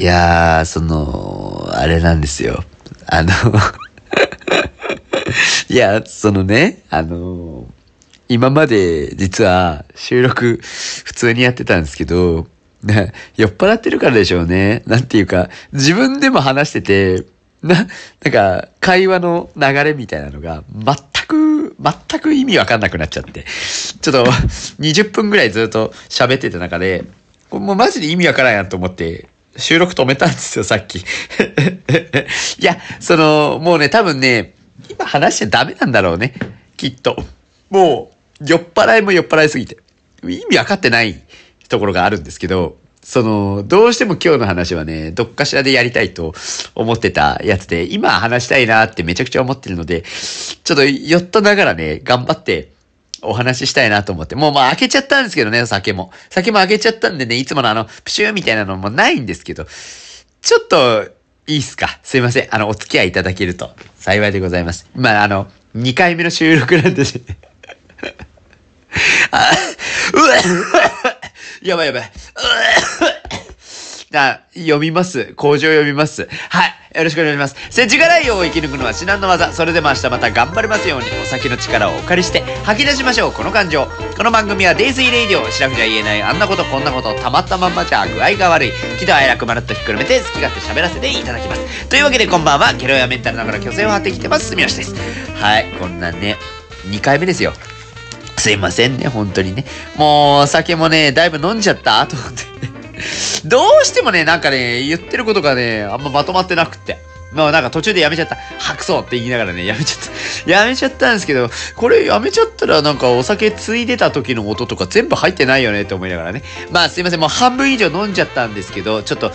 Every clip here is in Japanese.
いやー、その、あれなんですよ。あの いや、そのね、あの今まで実は収録普通にやってたんですけど、酔っ払ってるからでしょうね。なんていうか、自分でも話してて、な、なんか、会話の流れみたいなのが、全く、全く意味わかんなくなっちゃって。ちょっと、20分ぐらいずっと喋ってた中で、もうマジで意味わからんやと思って、収録止めたんですよ、さっき。いや、その、もうね、多分ね、今話しちゃダメなんだろうね。きっと。もう、酔っ払いも酔っ払いすぎて。意味わかってないところがあるんですけど、その、どうしても今日の話はね、どっかしらでやりたいと思ってたやつで、今話したいなってめちゃくちゃ思ってるので、ちょっとよっとながらね、頑張ってお話ししたいなと思って。もうまあ開けちゃったんですけどね、酒も。酒も開けちゃったんでね、いつものあの、プシューみたいなのもないんですけど、ちょっと、いいっすかすいません。あの、お付き合いいただけると幸いでございます。まあ、あの、2回目の収録なんでね あ、うわやばいやばい。あ、読みます。工場読みます。はい。よろしくお願いします。世知辛いを生き抜くのは至難の技。それでも明日また頑張れますように、お酒の力をお借りして吐き出しましょう。この感情。この番組は泥酔レイディオ。シラフじゃ言えないあんなことこんなことたまったまんまじゃ具合が悪い。喜怒哀楽まるっとひっくるめて好き勝手喋らせていただきます。というわけでこんばんは。ゲロやメンタルながら虚勢を張ってきてます。住吉です。はい。こんなね、2回目ですよ。すいませんね、本当にね。もう、酒もね、だいぶ飲んじゃったと思って。どうしてもね、なんかね、言ってることがね、あんままとまってなくって。まあなんか途中でやめちゃった。白そうって言いながらね、やめちゃった。やめちゃったんですけど、これやめちゃったらなんかお酒ついでた時の音とか全部入ってないよねって思いながらね。まあすいません、もう半分以上飲んじゃったんですけど、ちょっと、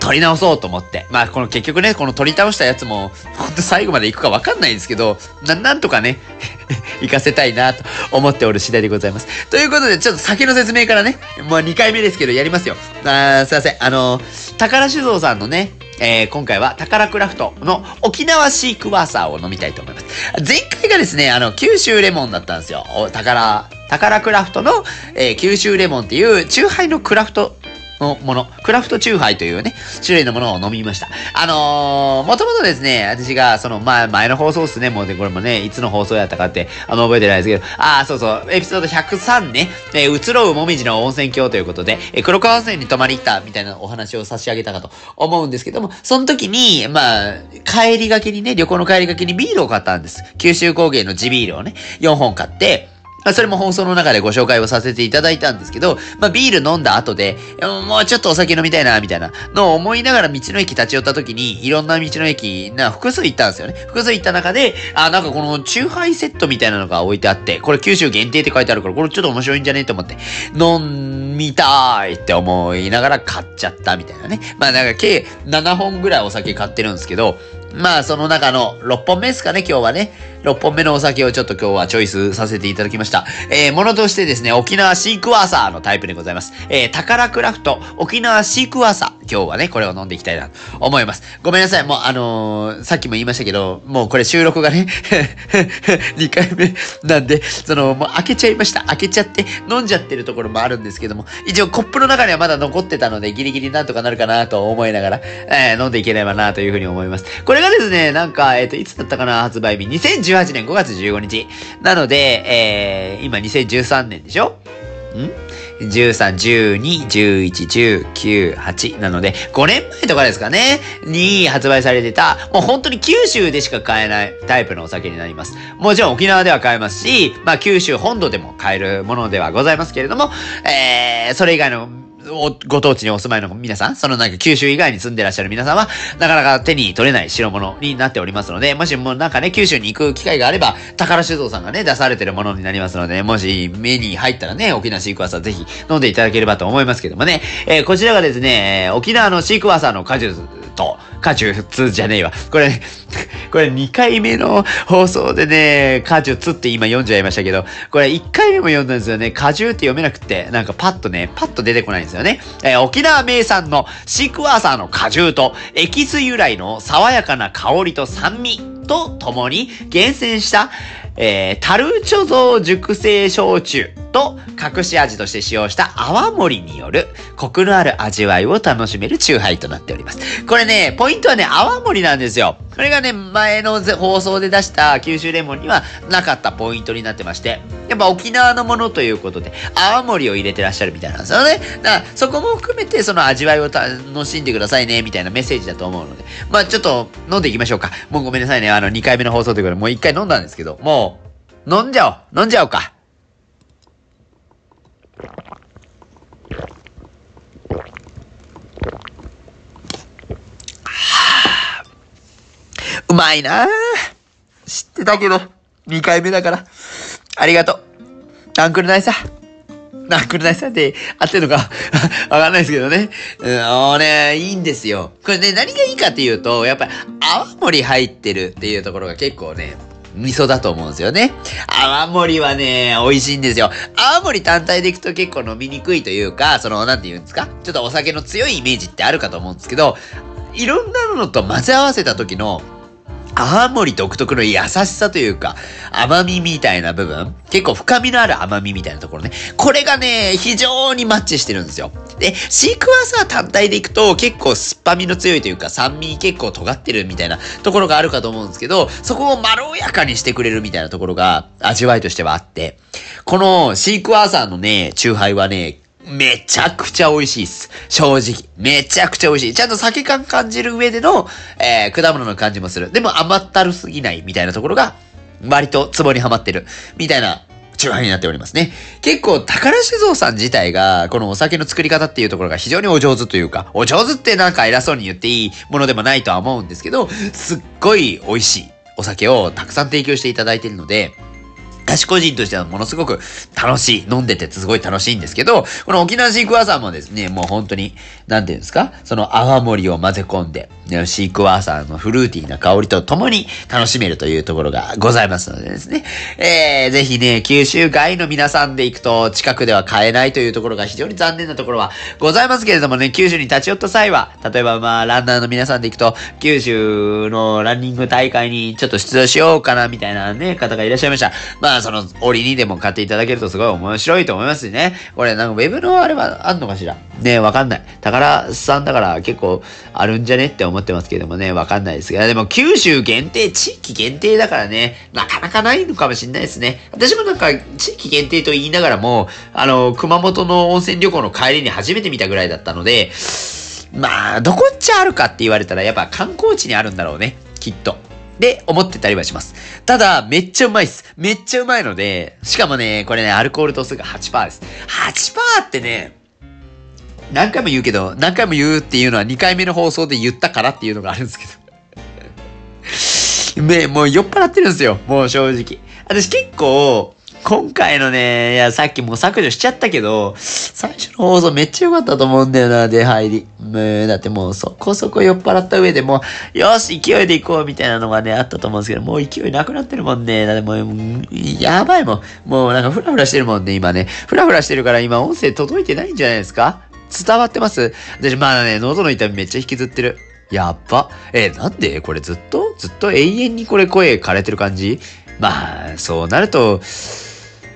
取り直そうと思って。まあ、この結局ね、この取り倒したやつも、ほんと最後まで行くかわかんないんですけど、な、なんとかね、行かせたいなと思っておる次第でございます。ということで、ちょっと先の説明からね、もう2回目ですけど、やりますよ。あすいません。あの、宝酒造さんのね、えー、今回は宝クラフトの沖縄シークワーサーを飲みたいと思います。前回がですね、あの、九州レモンだったんですよ。お宝、宝クラフトの、えー、九州レモンっていう、チューハイのクラフトのもの、クラフトチューハイというね、種類のものを飲みました。あのー、もともとですね、私が、その、まあ、前の放送っすね、もうで、これもね、いつの放送やったかって、あんま覚えてないですけど、ああ、そうそう、エピソード103ね、えー、移ろうもみじの温泉郷ということで、えー、黒川温泉に泊まり行ったみたいなお話を差し上げたかと思うんですけども、その時に、まあ、帰りがけにね、旅行の帰りがけにビールを買ったんです。九州工芸の地ビールをね、4本買って、それも放送の中でご紹介をさせていただいたんですけど、まあ、ビール飲んだ後で、もうちょっとお酒飲みたいな、みたいなのを思いながら道の駅立ち寄った時に、いろんな道の駅、な、複数行ったんですよね。複数行った中で、あ、なんかこの、チューハイセットみたいなのが置いてあって、これ九州限定って書いてあるから、これちょっと面白いんじゃねえと思って、飲みたいって思いながら買っちゃったみたいなね。まあなんか計7本ぐらいお酒買ってるんですけど、まあその中の6本目ですかね、今日はね。6本目のお酒をちょっと今日はチョイスさせていただきました。えー、ものとしてですね、沖縄シークワーサーのタイプでございます。えー、宝クラフト沖縄シークワーサー。今日はね、これを飲んでいきたいなと思います。ごめんなさい。もうあのー、さっきも言いましたけど、もうこれ収録がね 2回目なんで、その、もう開けちゃいました。開けちゃって飲んじゃってるところもあるんですけども、一応コップの中にはまだ残ってたので、ギリギリなんとかなるかなと思いながら、えー、飲んでいければなというふうに思います。これがですね、なんか、えっ、ー、と、いつだったかな、発売日。2018年5月15日。なので、えー、今2013年でしょ？ん ?13、12、11、19、8なので、5年前とかですかねに発売されてた、もう本当に九州でしか買えないタイプのお酒になります。もちろん沖縄では買えますし、まあ九州本土でも買えるものではございますけれども、えー、それ以外のご当地にお住まいの皆さん、そのなんか九州以外に住んでらっしゃる皆さんは、なかなか手に取れない代物になっておりますので、もしもなんかね、九州に行く機会があれば、宝酒造さんがね、出されてるものになりますので、もし目に入ったらね、沖縄シークワーサーぜひ飲んでいただければと思いますけどもね、えー、こちらがですね、沖縄のシークワーサーの果実と、果実じゃねえわ。これ、これ2回目の放送でね、果実って今読んじゃいましたけど、これ1回目も読んだんですよね。果汁って読めなくて、なんかパッとね、パッと出てこないんですよね。えー、沖縄名産のシクワーサーの果汁と、エキス由来の爽やかな香りと酸味とともに厳選したえー、樽貯蔵熟成焼酎と隠し味として使用した泡盛によるコクのある味わいを楽しめる酎ハイとなっております。これね、ポイントはね、泡盛なんですよ。これがね、前の放送で出した九州レモンにはなかったポイントになってまして、やっぱ沖縄のものということで、泡盛を入れてらっしゃるみたいなんですよね。だから、そこも含めてその味わいを楽しんでくださいね、みたいなメッセージだと思うので、まあちょっと飲んでいきましょうか。もうごめんなさいね、あの2回目の放送ということで、もう1回飲んだんですけど、もう、飲んじゃおう飲んじゃおうかうまいな知ってたけど、2回目だから。ありがとう。ナンクルナイサー。ナンクルナイサって合ってるのか わかんないですけどね。うん、あね、いいんですよ。これね、何がいいかっていうと、やっぱり泡盛入ってるっていうところが結構ね、味噌だと思うんですよね。泡盛はね、美味しいんですよ。泡盛単体でいくと結構飲みにくいというか、その、なんて言うんですか？ちょっとお酒の強いイメージってあるかと思うんですけど、いろんなのと混ぜ合わせた時の泡盛独特の優しさというか、甘みみたいな部分、結構深みのある甘みみたいなところね。これがね、非常にマッチしてるんですよ。で、シークワーサー単体でいくと結構酸っぱみの強いというか酸味結構尖ってるみたいなところがあるかと思うんですけど、そこをまろやかにしてくれるみたいなところが味わいとしてはあって、このシークワーサーのね、チューハイはね、めちゃくちゃ美味しいっす。正直。めちゃくちゃ美味しい。ちゃんと酒感感じる上での、えー、果物の感じもする。でも甘ったるすぎないみたいなところが、割とツボにはまってる。みたいな、チューハイになっておりますね。結構、宝酒造さん自体が、このお酒の作り方っていうところが非常にお上手というか、お上手ってなんか偉そうに言っていいものでもないとは思うんですけど、すっごい美味しいお酒をたくさん提供していただいているので、私個人としてはものすごく楽しい。飲んでてすごい楽しいんですけど、この沖縄シークワーサーもですね、もう本当に、なんていうんですかその泡盛を混ぜ込んで、シークワーサーのフルーティーな香りと共に楽しめるというところがございますのでですね。えー、ぜひね、九州外の皆さんで行くと近くでは買えないというところが非常に残念なところはございますけれどもね、九州に立ち寄った際は、例えばまあ、ランナーの皆さんで行くと、九州のランニング大会にちょっと出場しようかなみたいなね、方がいらっしゃいました。まあ、その、折にでも買っていただけるとすごい面白いと思いますしね。これなんかウェブのあれはあんのかしら？ねわかんない。宝さんだから結構あるんじゃねって思ってますけどもね、わかんないですが、でも九州限定、地域限定だからね、なかなかないのかもしんないですね。私もなんか地域限定と言いながらも、あの、熊本の温泉旅行の帰りに初めて見たぐらいだったので、まあ、どこっちゃあるかって言われたらやっぱ観光地にあるんだろうね。きっと。で、思ってたりはします。ただ、めっちゃうまいっす。めっちゃうまいので、しかもね、これね、アルコール度数が8%です。8%ってね、何回も言うけど、何回も言うっていうのは2回目の放送で言ったからっていうのがあるんですけど。ね、もう酔っ払ってるんですよ。もう正直。私結構、今回のね、いや、さっきもう削除しちゃったけど、最初の放送めっちゃ良かったと思うんだよな、出入り。もう、だってもうそこそこ酔っ払った上でもう、よし、勢いで行こうみたいなのがね、あったと思うんですけど、もう勢いなくなってるもんね。だってもう、やばいもん。もうなんかフラフラしてるもんね、今ね。フラフラしてるから今音声届いてないんじゃないですか？伝わってます私まだね、喉の痛みめっちゃ引きずってる。やっば。えなんで？これずっと？ずっと永遠にこれ声枯れてる感じ？まあ、そうなると、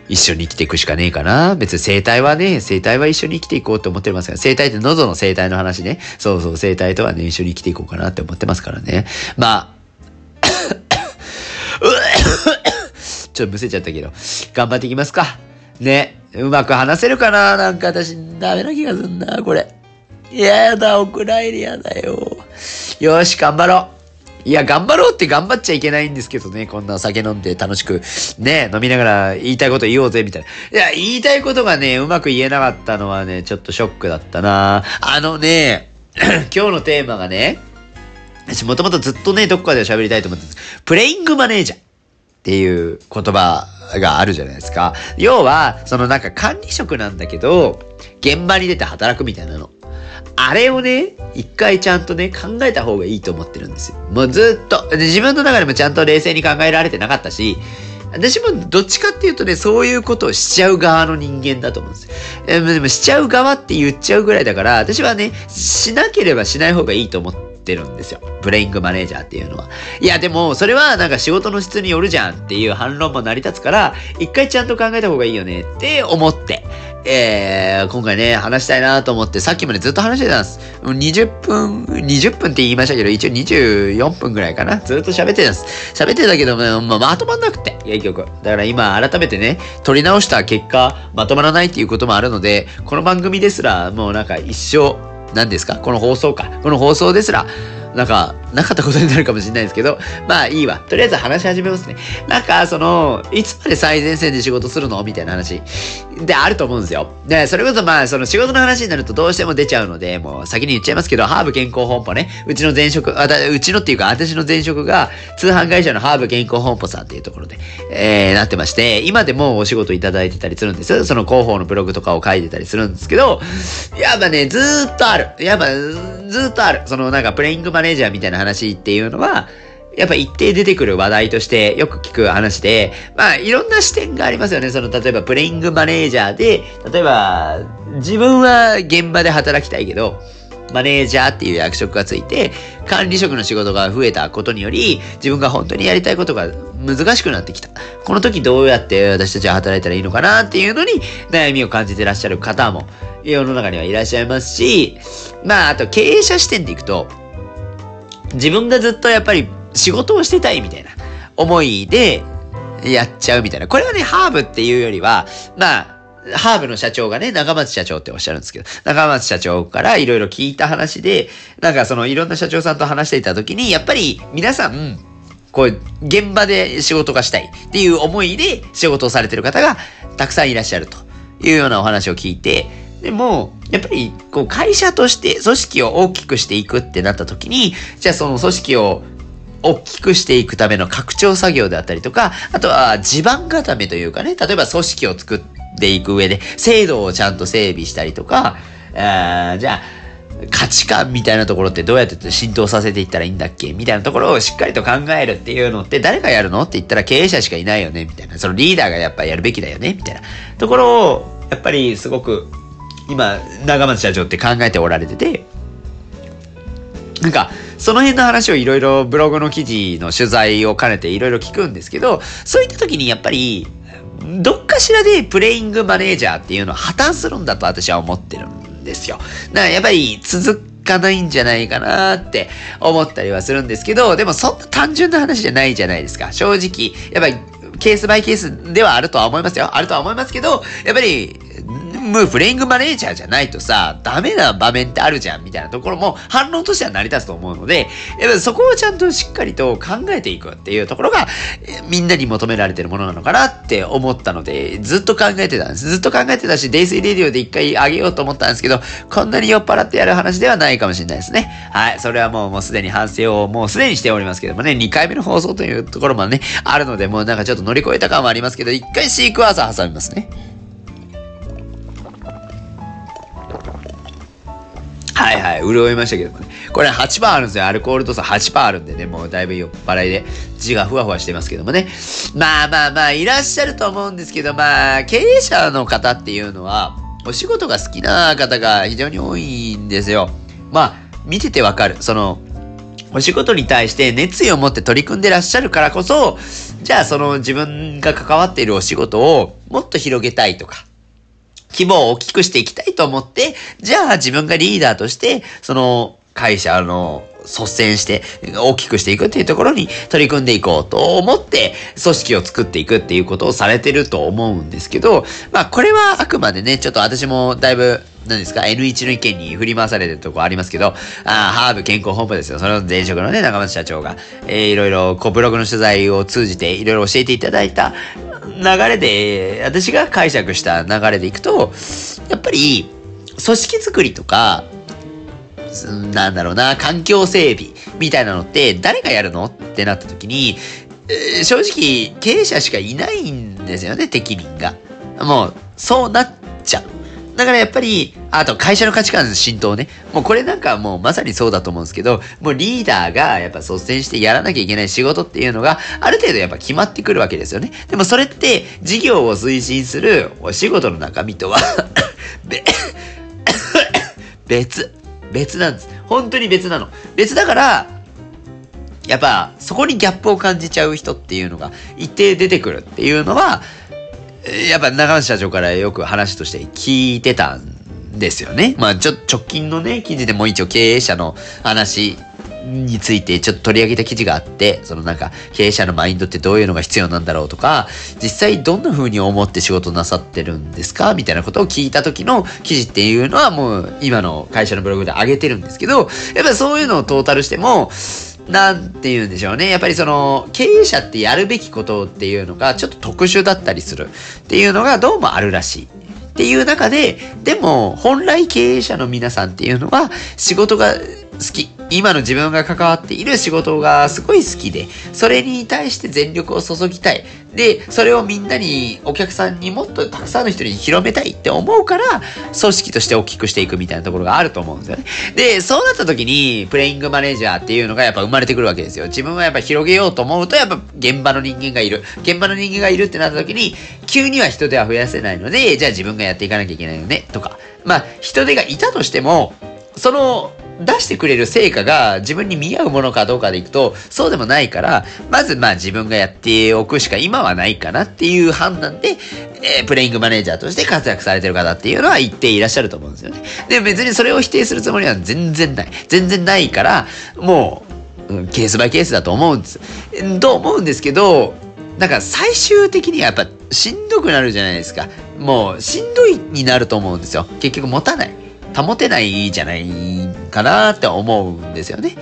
一緒に生きていくしかねえかな。別に生態はね、生態は一緒に生きていこうと思ってますから、生態って喉の生態の話ね。そうそう、生態とはね、一緒に生きていこうかなって思ってますからね。まあ、ちょっとむせちゃったけど、頑張っていきますか。ね、うまく話せるかな？なんか私、ダメな気がすんな、これ。いやだ、お蔵入りやだよ。よし、頑張ろう。いや、頑張ろうって頑張っちゃいけないんですけどね。こんなお酒飲んで楽しく、ね、飲みながら言いたいこと言おうぜ、みたいな。いや、言いたいことがね、うまく言えなかったのはね、ちょっとショックだったなあのね、今日のテーマがね、私もともとずっとね、どこかで喋りたいと思ってるんです。プレイングマネージャーっていう言葉があるじゃないですか。要は、そのなんか管理職なんだけど、現場に出て働くみたいなの。あれをね、一回ちゃんとね、考えた方がいいと思ってるんですよ。もうずっと。自分の中でもちゃんと冷静に考えられてなかったし、私もどっちかっていうとね、そういうことをしちゃう側の人間だと思うんですよ。でもしちゃう側って言っちゃうぐらいだから、私はね、しなければしない方がいいと思ってってるんですよ。プレイングマネージャーっていうのは。いや、でも、それはなんか仕事の質によるじゃんっていう反論も成り立つから、一回ちゃんと考えた方がいいよねって思って、えー、今回ね、話したいなと思って、さっきまでずっと話してたんです。20分、20分って言いましたけど、一応24分ぐらいかな。ずっと喋ってたんです。喋ってたけど、まあ、まとまんなくて、結局。だから今、改めてね、撮り直した結果、まとまらないっていうこともあるので、この番組ですら、もうなんか一生、何ですか？この放送か。この放送ですら、なんか、なかったことになるかもしれないですけど、まあいいわ。とりあえず話し始めますね。なんか、その、いつまで最前線で仕事するの？みたいな話であると思うんですよ。で、それこそまあ、その仕事の話になるとどうしても出ちゃうので、もう先に言っちゃいますけど、ハーブ健康本舗ね、うちの前職、あたうちのっていうか、私の前職が、通販会社のハーブ健康本舗さんっていうところで、えー、なってまして、今でもお仕事いただいてたりするんですよ。その広報のブログとかを書いてたりするんですけど、やっぱね、ずーっとある。やっぱ、ずーっとある。そのなんかプレイングマネージャーみたいな話っていうのは、やっぱ一定出てくる話題としてよく聞く話で、まあいろんな視点がありますよね。その例えばプレイングマネージャーで、例えば自分は現場で働きたいけど、マネージャーっていう役職がついて、管理職の仕事が増えたことにより、自分が本当にやりたいことが難しくなってきた。この時どうやって私たちは働いたらいいのかなっていうのに悩みを感じてらっしゃる方も世の中にはいらっしゃいますし、まああと経営者視点でいくと、自分がずっとやっぱり仕事をしてたいみたいな思いでやっちゃうみたいな。これはね、ハーブっていうよりは、まあ、ハーブの社長がね、中松社長っておっしゃるんですけど、中松社長からいろいろ聞いた話で、なんかそのいろんな社長さんと話していた時に、やっぱり皆さん、こう、現場で仕事がしたいっていう思いで仕事をされてる方がたくさんいらっしゃるというようなお話を聞いて、でも、やっぱり、こう、会社として組織を大きくしていくってなった時に、じゃあその組織を大きくしていくための拡張作業であったりとか、あとは地盤固めというかね、例えば組織を作っていく上で、制度をちゃんと整備したりとか、あじゃあ、価値観みたいなところってどうやって浸透させていったらいいんだっけ？みたいなところをしっかりと考えるっていうのって誰がやるのって言ったら経営者しかいないよね？みたいな。そのリーダーがやっぱやるべきだよね？みたいな。ところを、やっぱりすごく今、長松社長って考えておられてて、なんか、その辺の話をいろいろブログの記事の取材を兼ねていろいろ聞くんですけど、そういった時にやっぱり、どっかしらでプレイングマネージャーっていうのは破綻するんだと私は思ってるんですよ。だからやっぱり続かないんじゃないかなって思ったりはするんですけど、でもそんな単純な話じゃないじゃないですか。正直、やっぱりケースバイケースではあるとは思いますよ。あるとは思いますけど、やっぱりもうプレイングマネージャーじゃないとさ、ダメな場面ってあるじゃんみたいなところも反論としては成り立つと思うので、やっぱそこをちゃんとしっかりと考えていくっていうところが、みんなに求められてるものなのかなって思ったので、ずっと考えてたんです。ずっと考えてたし、デイスイレディオで一回あげようと思ったんですけど、こんなに酔っ払ってやる話ではないかもしれないですね。はい。それはもう、もうすでに反省をもうすでにしておりますけどもね、2回目の放送というところもね、あるので、もうなんかちょっと乗り越えた感はありますけど、一回シークワーサー挟みますね。はいはい、潤いましたけどもね。これ8%あるんですよ。アルコール度数8%あるんでね、もうだいぶ酔っ払いで字がふわふわしてますけどもね。まあまあまあ、いらっしゃると思うんですけど、まあ、経営者の方っていうのは、お仕事が好きな方が非常に多いんですよ。まあ、見ててわかる。その、お仕事に対して熱意を持って取り組んでらっしゃるからこそ、じゃあその自分が関わっているお仕事をもっと広げたいとか、規模を大きくしていきたいと思って、じゃあ自分がリーダーとして、その会社の率先して大きくしていくっていうところに取り組んでいこうと思って組織を作っていくっていうことをされてると思うんですけど、まあこれはあくまでね、ちょっと私もだいぶ何ですか ?N1 の意見に振り回されてるとこありますけど、あハーブ健康本部ですよ。その前職のね、中松社長が、えー、いろいろ、こう、ブログの取材を通じて、いろいろ教えていただいた流れで、私が解釈した流れでいくと、やっぱり、組織づくりとか、なんだろうな、環境整備みたいなのって誰がやるの？ってなった時に、えー、正直経営者しかいないんですよね、適任が。もう、そうなっちゃう。だからやっぱり、あと会社の価値観浸透ね。もうこれなんかもうまさにそうだと思うんですけど、もうリーダーがやっぱ率先してやらなきゃいけない仕事っていうのがある程度やっぱ決まってくるわけですよね。でもそれって事業を推進するお仕事の中身とは 別、別なんです。本当に別なの。別だから、やっぱそこにギャップを感じちゃう人っていうのが一定出てくるっていうのは、やっぱ長野社長からよく話として聞いてたんですよね。まあちょ、直近のね、記事でも一応経営者の話についてちょっと取り上げた記事があって、そのなんか経営者のマインドってどういうのが必要なんだろうとか、実際どんな風に思って仕事なさってるんですかみたいなことを聞いた時の記事っていうのはもう今の会社のブログで上げてるんですけど、やっぱそういうのをトータルしても、なんて言うんでしょうね。やっぱりその、経営者ってやるべきことっていうのがちょっと特殊だったりするっていうのがどうもあるらしい。っていう中で、でも本来経営者の皆さんっていうのは仕事が好き。今の自分が関わっている仕事がすごい好きで、それに対して全力を注ぎたい。で、それをみんなに、お客さんにもっとたくさんの人に広めたいって思うから、組織として大きくしていくみたいなところがあると思うんですよね。で、そうなった時に、プレイングマネージャーっていうのがやっぱ生まれてくるわけですよ。自分はやっぱ広げようと思うと、やっぱ現場の人間がいる。現場の人間がいるってなった時に、急には人手は増やせないので、じゃあ自分がやっていかなきゃいけないよね、とか。まあ、人手がいたとしても、その出してくれる成果が自分に見合うものかどうかでいくと、そうでもないから、まずまあ自分がやっておくしか今はないかなっていう判断で、えー、プレイングマネージャーとして活躍されてる方っていうのは一定いらっしゃると思うんですよね。で、別にそれを否定するつもりは全然ない。全然ないから、もう、ケースバイケースだと思うんです。と思うんですけど、なんか最終的にはやっぱしんどくなるじゃないですか。もうしんどいになると思うんですよ。結局持たない。保てないじゃないかなって思うんですよね。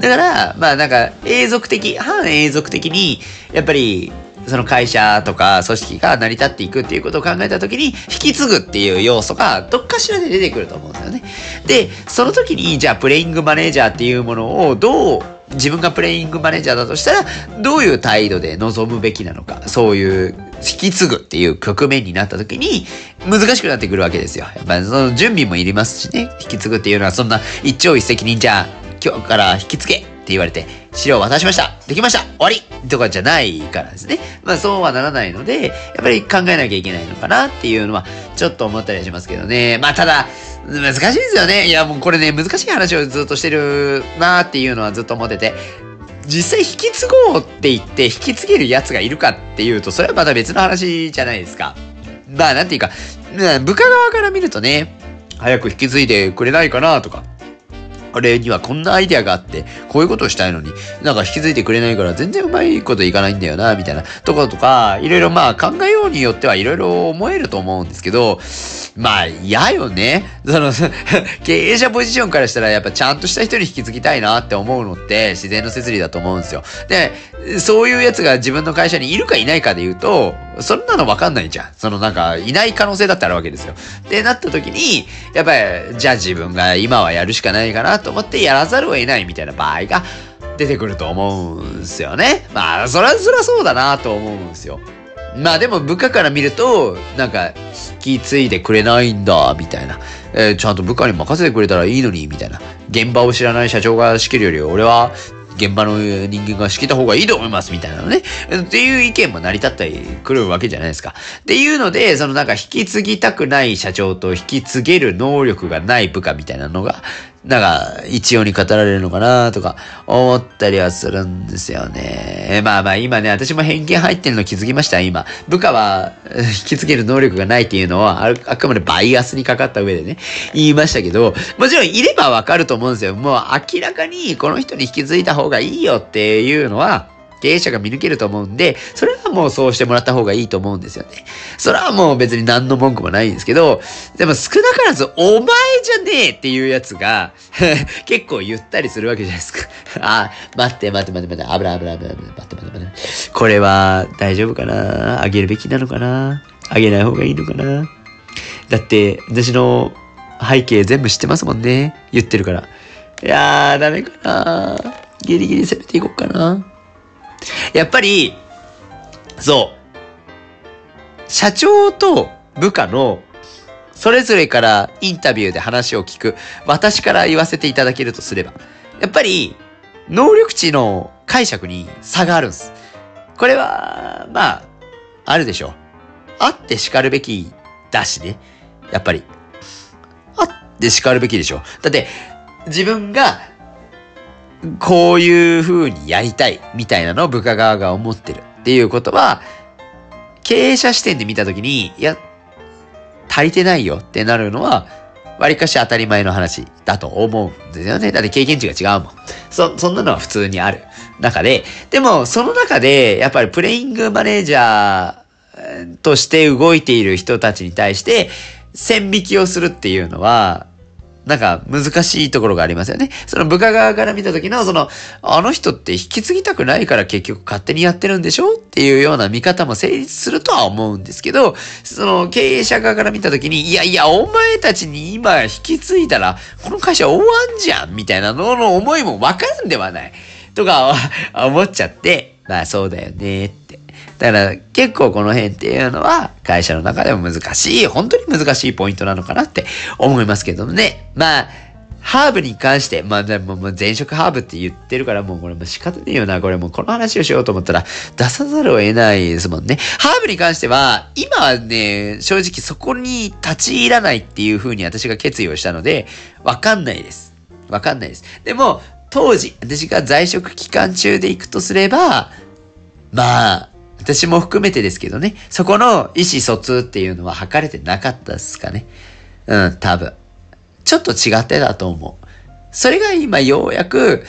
だから、まあなんか永続的、反永続的に、やっぱりその会社とか組織が成り立っていくっていうことを考えた時に引き継ぐっていう要素がどっかしらで出てくると思うんですよね。で、その時にじゃあプレイングマネージャーっていうものをどう自分がプレイングマネージャーだとしたらどういう態度で臨むべきなのか、そういう引き継ぐっていう局面になった時に難しくなってくるわけですよ。やっぱその準備もいりますしね、引き継ぐっていうのはそんな一朝一夕にじゃあ今日から引き継げって言われて資料渡しましたできました終わりとかじゃないからですね。まあそうはならないので、やっぱり考えなきゃいけないのかなっていうのはちょっと思ったりしますけどね。まあただ、難しいですよね。いやもうこれね、難しい話をずっとしてるなーっていうのはずっと思ってて、実際引き継ごうって言って引き継げるやつがいるかっていうと、それはまた別の話じゃないですか。まあなんていうか、部下側から見るとね、早く引き継いでくれないかなとか、あれにはこんなアイデアがあって、こういうことをしたいのに、なんか引き継いでくれないから全然うまいこといかないんだよな、みたいなところとか、いろいろまあ考えようによってはいろいろ思えると思うんですけど、まあ嫌よね。その、経営者ポジションからしたらやっぱちゃんとした人に引き継ぎたいなって思うのって自然の摂理だと思うんですよ。で、そういうやつが自分の会社にいるかいないかで言うと、そんなのわかんないじゃん。そのなんか、いない可能性だってあるわけですよ。ってなった時に、やっぱり、じゃあ自分が今はやるしかないかなと思ってやらざるを得ないみたいな場合が出てくると思うんすよね。まあ、そりゃそりゃそうだなと思うんすよ。まあでも部下から見ると、なんか、引き継いでくれないんだ、みたいな。えー、ちゃんと部下に任せてくれたらいいのに、みたいな。現場を知らない社長が仕切るより、俺は現場の人間が仕切った方がいいと思いますみたいなのね。っていう意見も成り立ったりくるわけじゃないですか。っていうので、そのなんか引き継ぎたくない社長と引き継げる能力がない部下みたいなのがなんか、一様に語られるのかなとか、思ったりはするんですよね。まあまあ今ね、私も偏見入ってるの気づきました、今。部下は引き継げる能力がないっていうのは、あくまでバイアスにかかった上でね、言いましたけど、もちろんいればわかると思うんですよ。もう明らかにこの人に引き継いだ方がいいよっていうのは、経営者が見抜けると思うんで、それはもうそうしてもらった方がいいと思うんですよね。それはもう別に何の文句もないんですけど、でも少なからずお前じゃねえっていうやつが 結構言ったりするわけじゃないですか あ、待って待って待って待って、危ない危ない危ない、待って待って待って。これは大丈夫かな？あげるべきなのかな？あげない方がいいのかな？だって、私の背景全部知ってますもんね。言ってるから。いやー、ダメかなギリギリ攻めていこうかな。やっぱり、そう。社長と部下のそれぞれからインタビューで話を聞く、私から言わせていただけるとすれば、やっぱり、能力値の解釈に差があるんです。これは、まあ、あるでしょう。あって叱るべきだしね。やっぱり。あって叱るべきでしょ。だって、自分がこういう風にやりたいみたいなのを部下側が思ってるっていうことは、経営者視点で見たときに、いや、足りてないよってなるのは、割かし当たり前の話だと思うんですよね。だって経験値が違うもん。そ、そんなのは普通にある中で、でもその中で、やっぱりプレイングマネージャーとして動いている人たちに対して、線引きをするっていうのは、なんか難しいところがありますよね。その部下側から見た時の、その、あの人って引き継ぎたくないから結局勝手にやってるんでしょっていうような見方も成立するとは思うんですけど、その経営者側から見た時に、いやいや、お前たちに今引き継いだら、この会社終わんじゃんみたいなのの思いもわかるんではない。とか思っちゃって、まあそうだよね。だから結構この辺っていうのは会社の中でも難しい、本当に難しいポイントなのかなって思いますけどもね。まあ、ハーブに関して、まあでももう前職ハーブって言ってるからもうこれも仕方ねえよな。これもうこの話をしようと思ったら出さざるを得ないですもんね。ハーブに関しては、今はね、正直そこに立ち入らないっていう風に私が決意をしたので、わかんないです。わかんないです。でも、当時、私が在職期間中で行くとすれば、まあ、私も含めてですけどね、そこの意思疎通っていうのは測れてなかったですかね。うん、多分。ちょっと違ってたと思う。それが今ようやく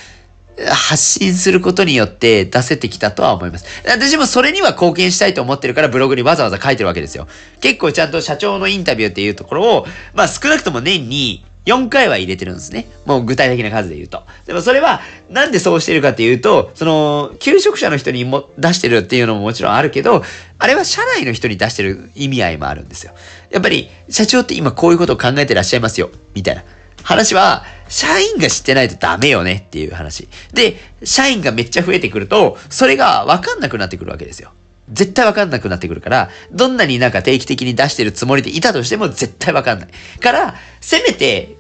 発信することによって出せてきたとは思います。私もそれには貢献したいと思ってるからブログにわざわざ書いてるわけですよ。結構ちゃんと社長のインタビューっていうところを、まあ少なくとも年に4回は入れてるんですね。もう具体的な数で言うと。でもそれは、なんでそうしてるかっていうと、その、求職者の人にも出してるっていうのももちろんあるけど、あれは社内の人に出してる意味合いもあるんですよ。やっぱり、社長って今こういうことを考えてらっしゃいますよ、みたいな。話は、社員が知ってないとダメよねっていう話。で、社員がめっちゃ増えてくると、それがわかんなくなってくるわけですよ。絶対わかんなくなってくるから、どんなになんか定期的に出してるつもりでいたとしても絶対わかんない。から、せめて、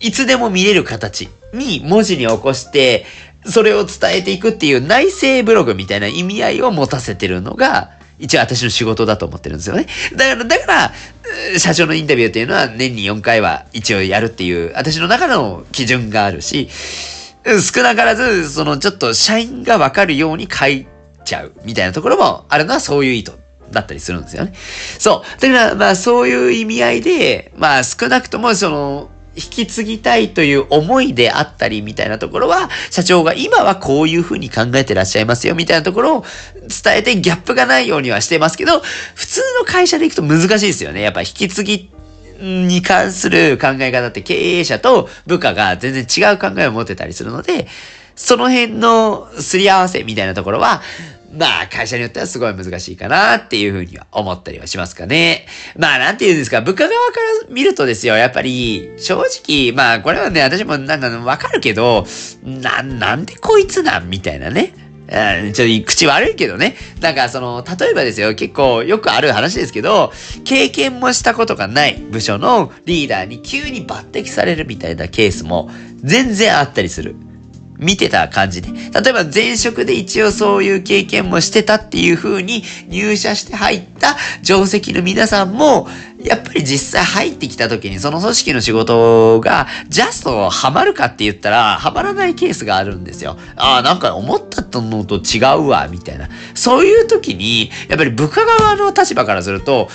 いつでも見れる形に文字に起こして、それを伝えていくっていう内政ブログみたいな意味合いを持たせてるのが、一応私の仕事だと思ってるんですよね。だから、だから、社長のインタビューっていうのは年に4回は一応やるっていう、私の中の基準があるし、少なからず、そのちょっと社員がわかるように書いてちゃうみたいなところもあるのはそういう意図だったりするんですよね。そう。だから、まあそういう意味合いで、まあ少なくともその、引き継ぎたいという思いであったりみたいなところは、社長が今はこういうふうに考えてらっしゃいますよみたいなところを伝えてギャップがないようにはしてますけど、普通の会社で行くと難しいですよね。やっぱ引き継ぎに関する考え方って経営者と部下が全然違う考えを持ってたりするので、その辺のすり合わせみたいなところは、まあ、会社によってはすごい難しいかなっていうふうには思ったりはしますかね。まあ、なんて言うんですか、部下側から見るとですよ、やっぱり、正直、まあ、これはね、私もなんかわかるけど、な、なんでこいつなんみたいなね。うん、ちょっと口悪いけどね。なんかその、例えばですよ、結構よくある話ですけど、経験もしたことがない部署のリーダーに急に抜擢されるみたいなケースも全然あったりする。見てた感じで。例えば前職で一応そういう経験もしてたっていう風に入社して入った定石の皆さんも、やっぱり実際入ってきた時にその組織の仕事がジャストハマるかって言ったらハマらないケースがあるんですよ。ああ、なんか思ったのと違うわ、みたいな。そういう時に、やっぱり部下側の立場からすると、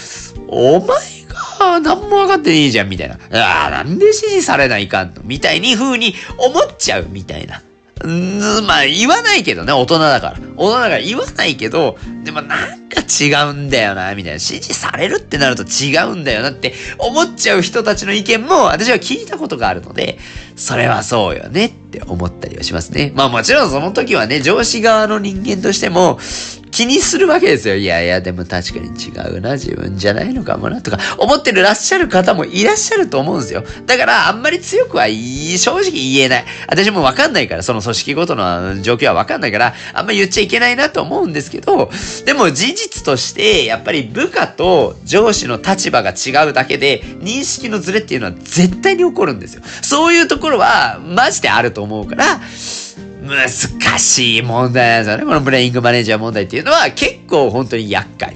お前が何も分かってねえじゃん、みたいな。ああ、なんで指示されないかんの？みたいに風に思っちゃうみたいな。まあ言わないけどね、大人だから。大人だから言わないけど、でもなんか違うんだよな、みたいな。指示されるってなると違うんだよなって思っちゃう人たちの意見も私は聞いたことがあるので、それはそうよねって思ったりはしますね。まあもちろんその時はね、上司側の人間としても、気にするわけですよ。いやいや、でも確かに違うな、自分じゃないのかもな、とか、思ってるらっしゃる方もいらっしゃると思うんですよ。だから、あんまり強くは正直言えない。私もわかんないから、その組織ごとの状況はわかんないから、あんまり言っちゃいけないなと思うんですけど、でも事実として、やっぱり部下と上司の立場が違うだけで、認識のズレっていうのは絶対に起こるんですよ。そういうところは、マジであると思うから、難しい問題なんですよね。このブレイングマネージャー問題っていうのは結構本当に厄介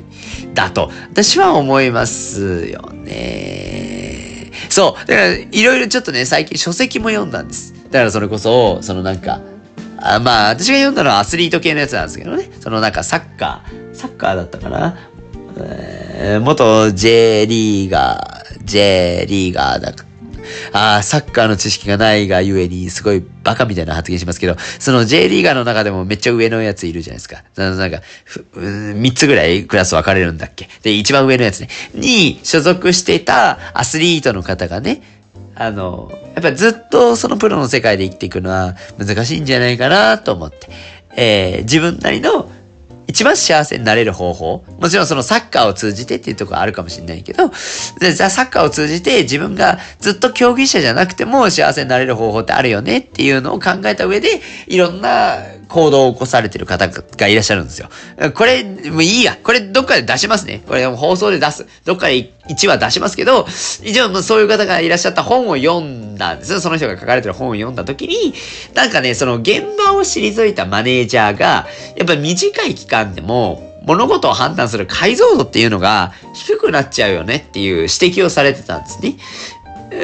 だと私は思いますよね。そう。だからいろいろちょっとね、最近書籍も読んだんです。だからそれこそ、そのなんか、あまあ、私が読んだのはアスリート系のやつなんですけどね。そのなんかサッカー、サッカーだったかな。えー、元 J リーガー、J リーガーだああ、サッカーの知識がないがゆえに、すごいバカみたいな発言しますけど、その J リーガーの中でもめっちゃ上のやついるじゃないですか。なんか、3つぐらいクラス分かれるんだっけ。で、一番上のやつね。に所属していたアスリートの方がね、あの、やっぱずっとそのプロの世界で生きていくのは難しいんじゃないかなと思って、えー、自分なりの一番幸せになれる方法。もちろんそのサッカーを通じてっていうところあるかもしれないけど、じゃあサッカーを通じて自分がずっと競技者じゃなくても幸せになれる方法ってあるよねっていうのを考えた上で、いろんな行動を起こされてる方がいらっしゃるんですよ。これ、もういいや。これどっかで出しますね。これ放送で出す。どっかで1話出しますけど、一応そういう方がいらっしゃった本を読んだんですよ。その人が書かれてる本を読んだ時に、なんかね、その現場を退いたマネージャーが、やっぱり短い期間でも、物事を判断する解像度っていうのが低くなっちゃうよねっていう指摘をされてたんですね。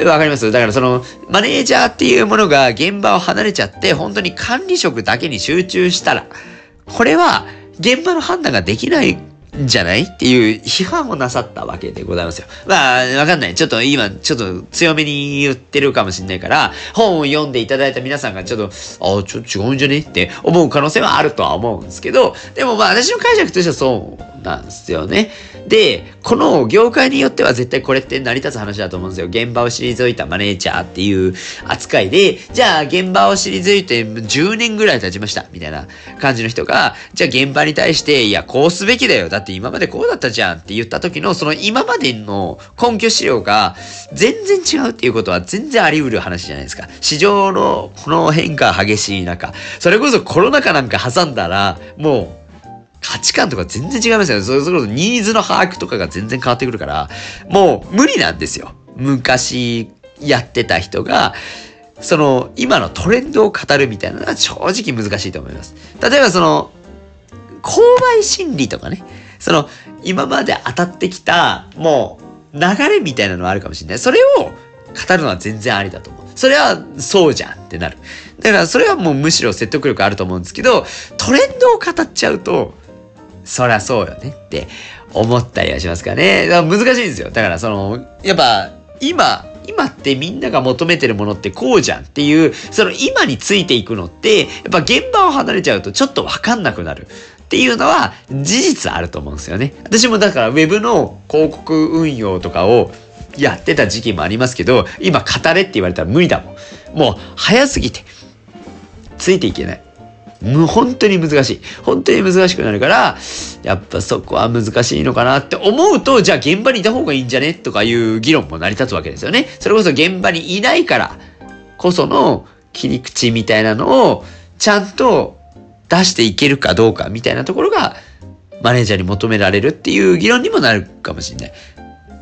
わかりますだからその、マネージャーっていうものが現場を離れちゃって、本当に管理職だけに集中したら、これは現場の判断ができないんじゃないっていう批判をなさったわけでございますよ。まあ、わかんない。ちょっと今、ちょっと強めに言ってるかもしれないから、本を読んでいただいた皆さんがちょっと、ああ、ちょっと違うんじゃねって思う可能性はあるとは思うんですけど、でもまあ私の解釈としてはそうなんですよね。で、この業界によっては絶対これって成り立つ話だと思うんですよ。現場を退いたマネージャーっていう扱いで、じゃあ現場を退いて10年ぐらい経ちました、みたいな感じの人が、じゃあ現場に対して、いや、こうすべきだよ。だって今までこうだったじゃんって言った時の、その今までの根拠資料が全然違うっていうことは全然あり得る話じゃないですか。市場のこの変化激しい中、それこそコロナ禍なんか挟んだら、もう、価値観とか全然違いますよね。それこそニーズの把握とかが全然変わってくるから、もう無理なんですよ。昔やってた人が、その今のトレンドを語るみたいなのは正直難しいと思います。例えばその、購買心理とかね、その今まで当たってきたもう流れみたいなのはあるかもしれない。それを語るのは全然ありだと思う。それはそうじゃんってなる。だからそれはもうむしろ説得力あると思うんですけど、トレンドを語っちゃうと、そりゃそうよねって思ったりはしますからね。だから難しいんですよ。だからその、やっぱ今、今ってみんなが求めてるものってこうじゃんっていう、その今についていくのって、やっぱ現場を離れちゃうとちょっとわかんなくなる。っていうのは事実あると思うんですよね。私もだから Web の広告運用とかをやってた時期もありますけど、今語れって言われたら無理だもん。もう早すぎて。ついていけない。もう本当に難しい。本当に難しくなるから、やっぱそこは難しいのかなって思うと、じゃあ現場にいた方がいいんじゃねとかいう議論も成り立つわけですよね。それこそ現場にいないからこその切り口みたいなのをちゃんと出していけるかどうかみたいなところがマネージャーに求められるっていう議論にもなるかもしれない。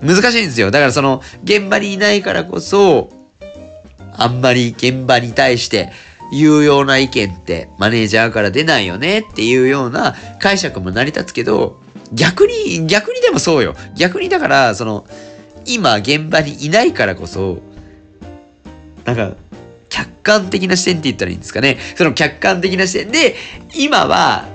難しいんですよ。だからその現場にいないからこそ、あんまり現場に対して有用な意見ってマネージャーから出ないよねっていうような解釈も成り立つけど、逆に、逆にでもそうよ。逆にだから、その、今現場にいないからこそ、なんか、客観的な視点って言ったらいいんですかね。その客観的な視点で、今は、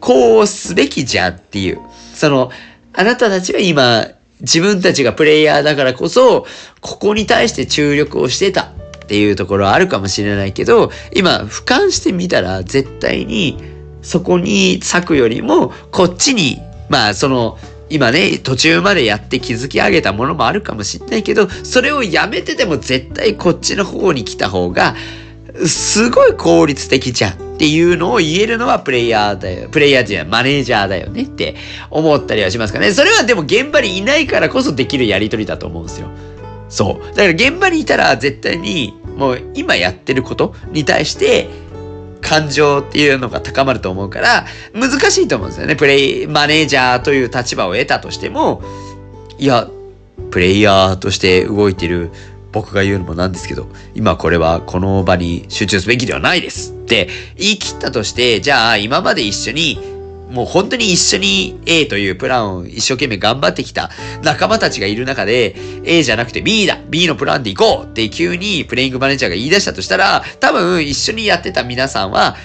こうすべきじゃっていう。その、あなたたちは今、自分たちがプレイヤーだからこそ、ここに対して注力をしてた。っていうところはあるかもしれないけど、今、俯瞰してみたら絶対にそこに咲くよりも、こっちに、まあその、今ね、途中までやって築き上げたものもあるかもしれないけど、それをやめてでも絶対こっちの方に来た方が、すごい効率的じゃんっていうのを言えるのはプレイヤーだよ。プレイヤーじゃマネージャーだよねって思ったりはしますかね。それはでも現場にいないからこそできるやりとりだと思うんですよ。そう。だから現場にいたら絶対にもう今やってることに対して感情っていうのが高まると思うから難しいと思うんですよね。プレイ、マネージャーという立場を得たとしても、いや、プレイヤーとして動いてる僕が言うのもなんですけど、今これはこの場に集中すべきではないですって言い切ったとして、じゃあ今まで一緒にもう本当に一緒に A というプランを一生懸命頑張ってきた仲間たちがいる中で A じゃなくて B だ !B のプランで行こうって急にプレイングマネージャーが言い出したとしたら多分一緒にやってた皆さんは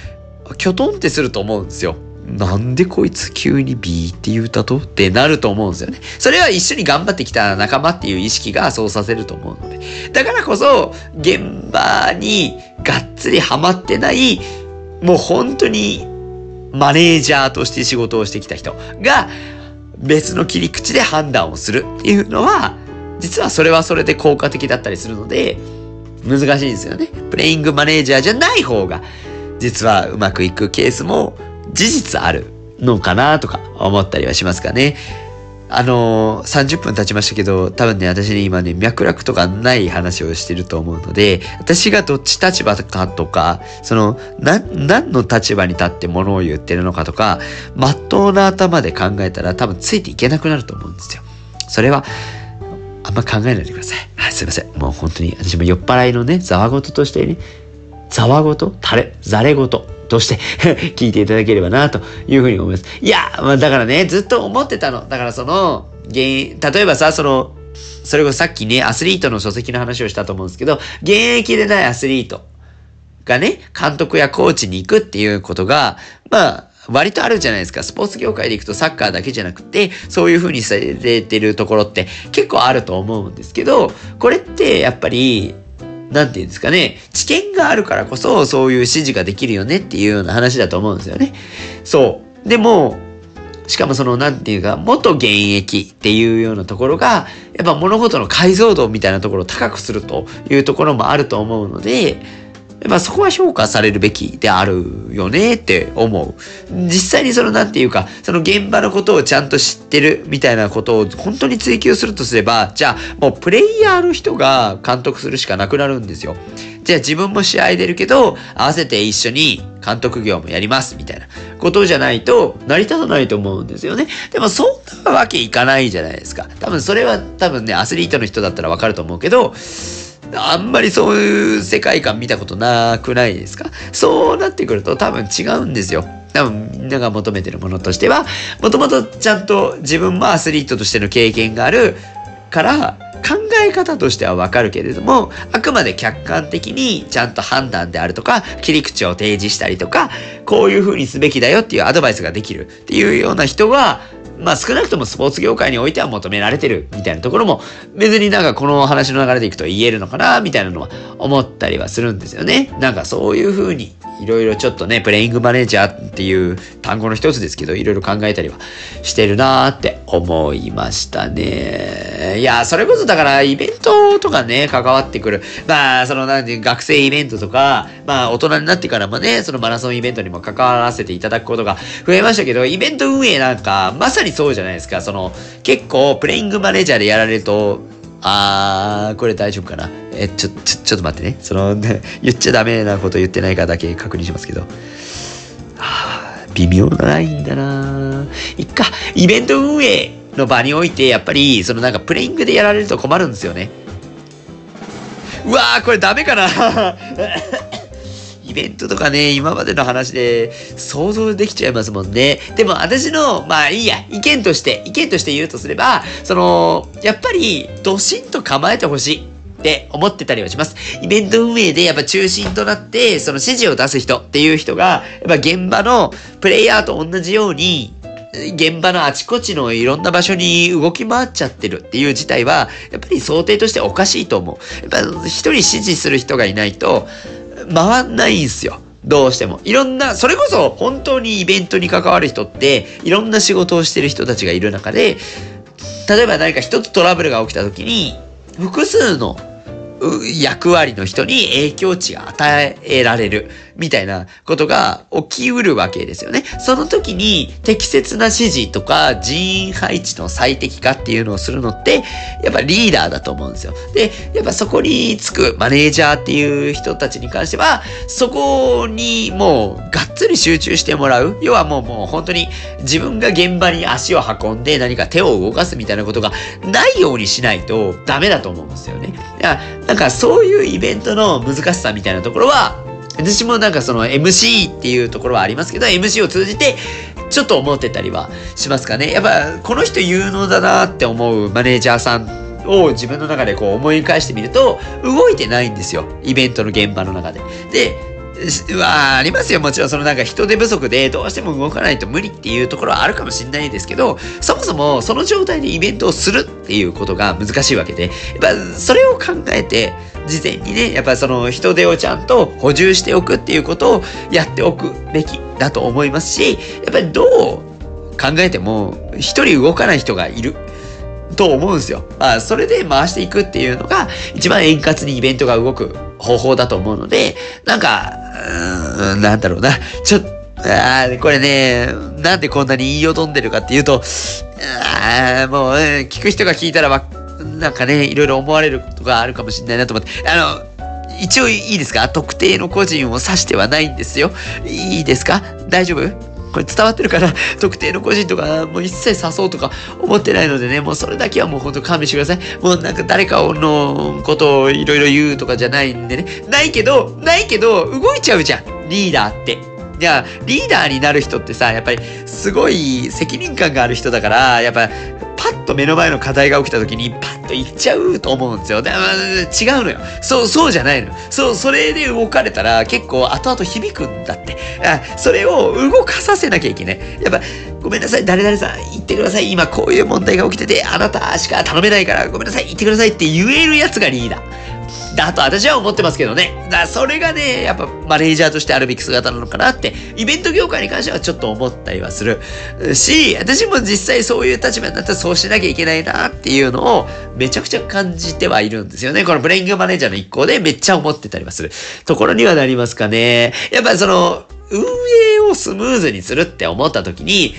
きょとんってすると思うんですよ。なんでこいつ急に B って言うたと？ってなると思うんですよね。それは一緒に頑張ってきた仲間っていう意識がそうさせると思うので。だからこそ、現場にがっつりハマってない、もう本当にマネージャーとして仕事をしてきた人が別の切り口で判断をするっていうのは、実はそれはそれで効果的だったりするので、難しいんですよね。プレイングマネージャーじゃない方が、実はうまくいくケースも事実あるのかなとか思ったりはしますかね。あのー、30分経ちましたけど、多分ね、私ね、今ね、脈絡とかない話をしてると思うので、私がどっち立場かとか、その、な、何の立場に立って物を言ってるのかとか、まっとうな頭で考えたら多分ついていけなくなると思うんですよ。それは、あんま考えないでください。はい、すいません。もう本当に、私も酔っ払いのね、ざわごととしてね、ざわごとたれ、ざれごととして？聞いていただければなというふうに思います。いや、まあ、だからね、ずっと思ってたの。だからその、原因、例えばさ、その、それこそさっきね、アスリートの書籍の話をしたと思うんですけど、現役でないアスリートがね、監督やコーチに行くっていうことが、まあ、割とあるじゃないですか。スポーツ業界で行くとサッカーだけじゃなくて、そういう風にされてるところって結構あると思うんですけど、これってやっぱり、なんていうんですかね、知見があるからこそ、そういう指示ができるよねっていうような話だと思うんですよね。そう。でも、しかもその、なんていうか、元現役っていうようなところが、やっぱ物事の解像度みたいなところを高くするというところもあると思うので、まあそこは評価されるべきであるよねって思う。実際にそのなんていうか、その現場のことをちゃんと知ってるみたいなことを本当に追求するとすれば、じゃあもうプレイヤーの人が監督するしかなくなるんですよ。じゃあ自分も試合出るけど、合わせて一緒に監督業もやりますみたいなことじゃないと成り立たないと思うんですよね。でもそんなわけいかないじゃないですか。多分それは多分ね、アスリートの人だったらわかると思うけど、あんまりそういう世界観見たことなくないですか？そうなってくると多分違うんですよ。多分みんなが求めてるものとしては、もともとちゃんと自分もアスリートとしての経験がある。から考え方としてはわかるけれども、あくまで客観的にちゃんと判断であるとか、切り口を提示したりとか、こういう風にすべきだよっていうアドバイスができるっていうような人は、まあ少なくともスポーツ業界においては求められてるみたいなところも別になんかこの話の流れでいくと言えるのかなみたいなのは思ったりはするんですよね。なんかそういう風にいろいろちょっとね、プレイングマネージャーっていう単語の一つですけど、いろいろ考えたりはしてるなーって思いましたね。いや、それこそだからイベントとかね、関わってくる。まあ、そのなんて学生イベントとか、まあ大人になってからもね、そのマラソンイベントにも関わらせていただくことが増えましたけど、イベント運営なんか、まさにそうじゃないですか。その、結構プレイングマネージャーでやられると、あー、これ大丈夫かな。え、ちょ、ちょ、ちょっと待ってね。その、ね、言っちゃダメなこと言ってないかだけ確認しますけど。はあ、微妙なラインだないっか、イベント運営の場において、やっぱり、そのなんかプレイングでやられると困るんですよね。うわー、これダメかな ベントとかね、今までの話で想像できちゃいますもんね。でも私の、まあいいや、意見として、意見として言うとすれば、その、やっぱり、ドシンと構えてほしい。って思ってたりはします。イベント運営でやっぱ中心となって、その指示を出す人っていう人が、やっぱ現場のプレイヤーと同じように、現場のあちこちのいろんな場所に動き回っちゃってるっていう事態は、やっぱり想定としておかしいと思う。やっぱ一人指示する人がいないと、回んないんすよ。どうしても。いろんな、それこそ本当にイベントに関わる人って、いろんな仕事をしてる人たちがいる中で、例えば何か一つトラブルが起きた時に、複数の役割の人に影響値が与えられるみたいなことが起きうるわけですよね。その時に適切な指示とか人員配置の最適化っていうのをするのってやっぱリーダーだと思うんですよ。で、やっぱそこにつくマネージャーっていう人たちに関してはそこにもうがっつり集中してもらう。要はもうもう本当に自分が現場に足を運んで何か手を動かすみたいなことがないようにしないとダメだと思うんですよね。だからなんかそういうイベントの難しさみたいなところは私もなんかその MC っていうところはありますけど、MC を通じてちょっと思ってたりはしますかね。やっぱ、この人有能だなって思うマネージャーさんを自分の中でこう思い返してみると、動いてないんですよ。イベントの現場の中で。で、はありますよ。もちろんそのなんか人手不足でどうしても動かないと無理っていうところはあるかもしれないですけど、そもそもその状態でイベントをするっていうことが難しいわけで、やっぱそれを考えて、事前にね、やっぱその人手をちゃんと補充しておくっていうことをやっておくべきだと思いますし、やっぱりどう考えても一人動かない人がいる。と思うんですよ。まあ、それで回していくっていうのが一番円滑にイベントが動く方法だと思うので、なんか、うーん、なんだろうな。ちょっと、あこれね、なんでこんなに言いよどんでるかっていうと、あもう、聞く人が聞いたらわ、なんかね、いろいろ思われることがあるかもしれないなと思って、あの、一応いいですか？特定の個人を指してはないんですよ。いいですか？大丈夫？これ伝わってるかな？特定の個人とか、もう一切誘そうとか思ってないのでね、もうそれだけはもう本当勘弁してください。もうなんか誰かのことをいろいろ言うとかじゃないんでね。ないけど、ないけど、動いちゃうじゃん。リーダーって。いや、リーダーになる人ってさ、やっぱりすごい責任感がある人だから、やっぱパッと目の前の課題が起きた時にパッと行っちゃうと思うんですよ。で違うのよ。そう、そうじゃないの。そう、それで動かれたら結構後々響くんだって。あそれを動かさせなきゃいけない。やっぱ、ごめんなさい、誰々さん言ってください。今こういう問題が起きてて、あなたしか頼めないからごめんなさい、言ってくださいって言えるやつがリーダー。だと私は思ってますけどね。だそれがね、やっぱマネージャーとしてあるべき姿なのかなって、イベント業界に関してはちょっと思ったりはするし、私も実際そういう立場になったらそうしなきゃいけないなっていうのをめちゃくちゃ感じてはいるんですよね。このブレイングマネージャーの一行でめっちゃ思ってたりはするところにはなりますかね。やっぱその、運営をスムーズにするって思った時に、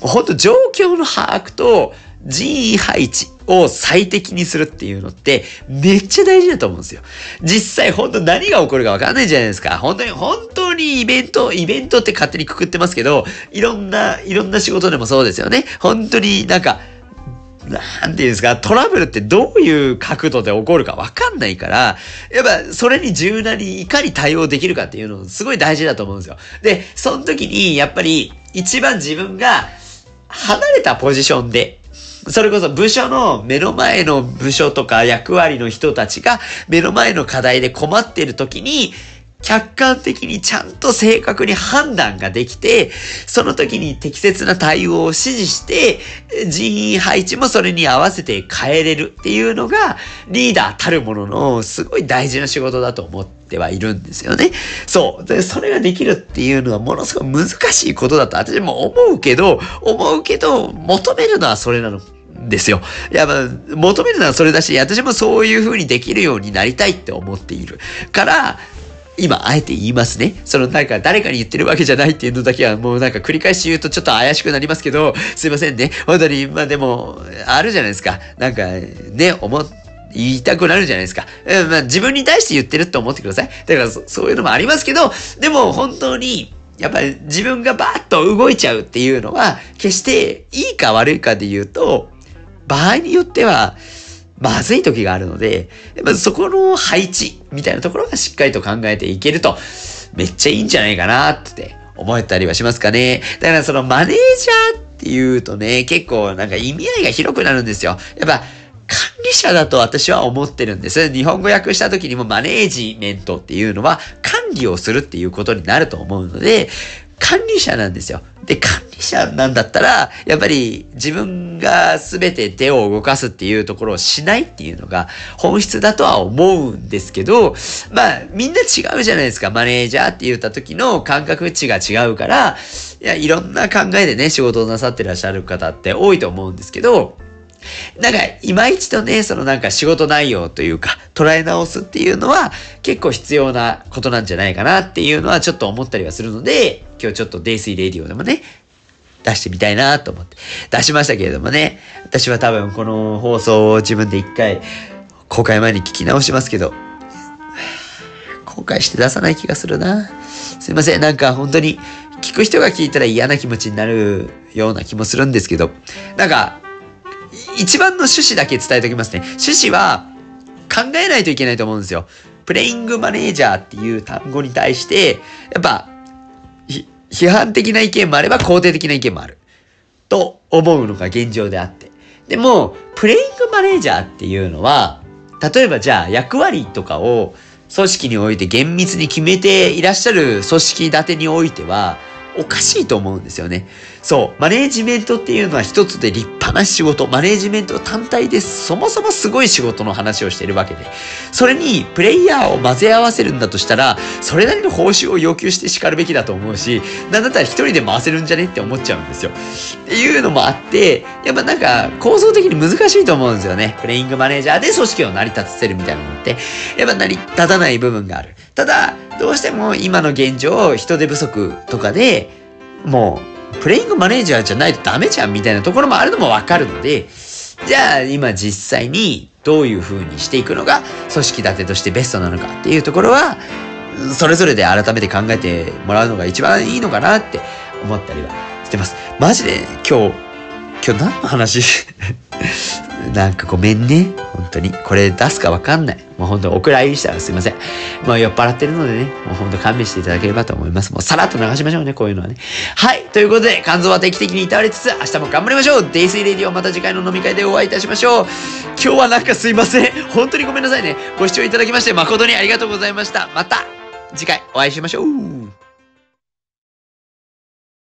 本当状況の把握と人員配置を最適にするっていうのってめっちゃ大事だと思うんですよ。実際本当何が起こるかわかんないじゃないですか。本当に、本当にイベント、イベントって勝手にくくってますけど、いろんな、いろんな仕事でもそうですよね。本当になんか、なんていうんですか、トラブルってどういう角度で起こるかわかんないから、やっぱそれに柔軟にいかに対応できるかっていうのすごい大事だと思うんですよ。で、その時にやっぱり一番自分が離れたポジションでそれこそ部署の目の前の部署とか役割の人たちが目の前の課題で困っている時に、客観的にちゃんと正確に判断ができて、その時に適切な対応を指示して、人員配置もそれに合わせて変えれるっていうのが、リーダーたるもののすごい大事な仕事だと思ってはいるんですよね。そう。で、それができるっていうのはものすごい難しいことだと私も思うけど、思うけど、求めるのはそれなのですよ。いや、まあ、求めるのはそれだし、私もそういう風にできるようになりたいって思っている。から、今、あえて言いますね。その、なんか、誰かに言ってるわけじゃないっていうのだけは、もうなんか繰り返し言うとちょっと怪しくなりますけど、すいませんね。本当に、まあでも、あるじゃないですか。なんか、ね、思っ言いたくなるじゃないですか。うん、まあ、自分に対して言ってるって思ってください。だからそ、そういうのもありますけど、でも本当に、やっぱり自分がバーッと動いちゃうっていうのは、決していいか悪いかで言うと、場合によっては、まずい時があるので、まずそこの配置みたいなところがしっかりと考えていけると、めっちゃいいんじゃないかなって思ったりはしますかね。だからそのマネージャーっていうとね、結構なんか意味合いが広くなるんですよ。やっぱ、管理者だと私は思ってるんです。日本語訳した時にもマネージメントっていうのは管理をするっていうことになると思うので、管理者なんですよ。で、管理者なんだったら、やっぱり自分が全て手を動かすっていうところをしないっていうのが本質だとは思うんですけど、まあ、みんな違うじゃないですか。マネージャーって言った時の感覚値が違うから、いや、いろんな考えでね、仕事をなさってらっしゃる方って多いと思うんですけど、なんか、今一度ね、そのなんか仕事内容というか、捉え直すっていうのは結構必要なことなんじゃないかなっていうのはちょっと思ったりはするので、今日ちょっとデイスイレディオでもね、出してみたいなと思って出しましたけれどもね、私は多分この放送を自分で一回公開前に聞き直しますけど、後悔して出さない気がするな。すいません、なんか本当に聞く人が聞いたら嫌な気持ちになるような気もするんですけど、なんか一番の趣旨だけ伝えておきますね。趣旨は考えないといけないと思うんですよ。プレイングマネージャーっていう単語に対して、やっぱ、批判的な意見もあれば肯定的な意見もある。と思うのが現状であって。でも、プレイングマネージャーっていうのは、例えばじゃあ役割とかを組織において厳密に決めていらっしゃる組織立てにおいては、おかしいと思うんですよね。そう。マネージメントっていうのは一つで立派な仕事。マネージメント単体でそもそもすごい仕事の話をしているわけで。それにプレイヤーを混ぜ合わせるんだとしたら、それなりの報酬を要求して叱るべきだと思うし、なんだったら一人で回せるんじゃねって思っちゃうんですよ。っていうのもあって、やっぱなんか構造的に難しいと思うんですよね。プレイングマネージャーで組織を成り立たせるみたいなのって、やっぱ成り立たない部分がある。ただ、どうしても今の現状、人手不足とかで、もう、プレイングマネージャーじゃないとダメじゃんみたいなところもあるのもわかるので、じゃあ今実際にどういう風にしていくのが組織立てとしてベストなのかっていうところは、それぞれで改めて考えてもらうのが一番いいのかなって思ったりはしてます。マジで今日、今日何の話？なんかごめんね。本当に。これ出すかわかんない。もう本当お蔵入りしたらすいません。まあ酔っ払ってるのでね、もう本当勘弁していただければと思います。もうさらっと流しましょうね、こういうのはね。はい。ということで、肝臓は定期的にいたわりつつ、明日も頑張りましょうデイスイレディオまた次回の飲み会でお会いいたしましょう。今日はなんかすいません。本当にごめんなさいね。ご視聴いただきまして誠にありがとうございました。また次回お会いしましょう。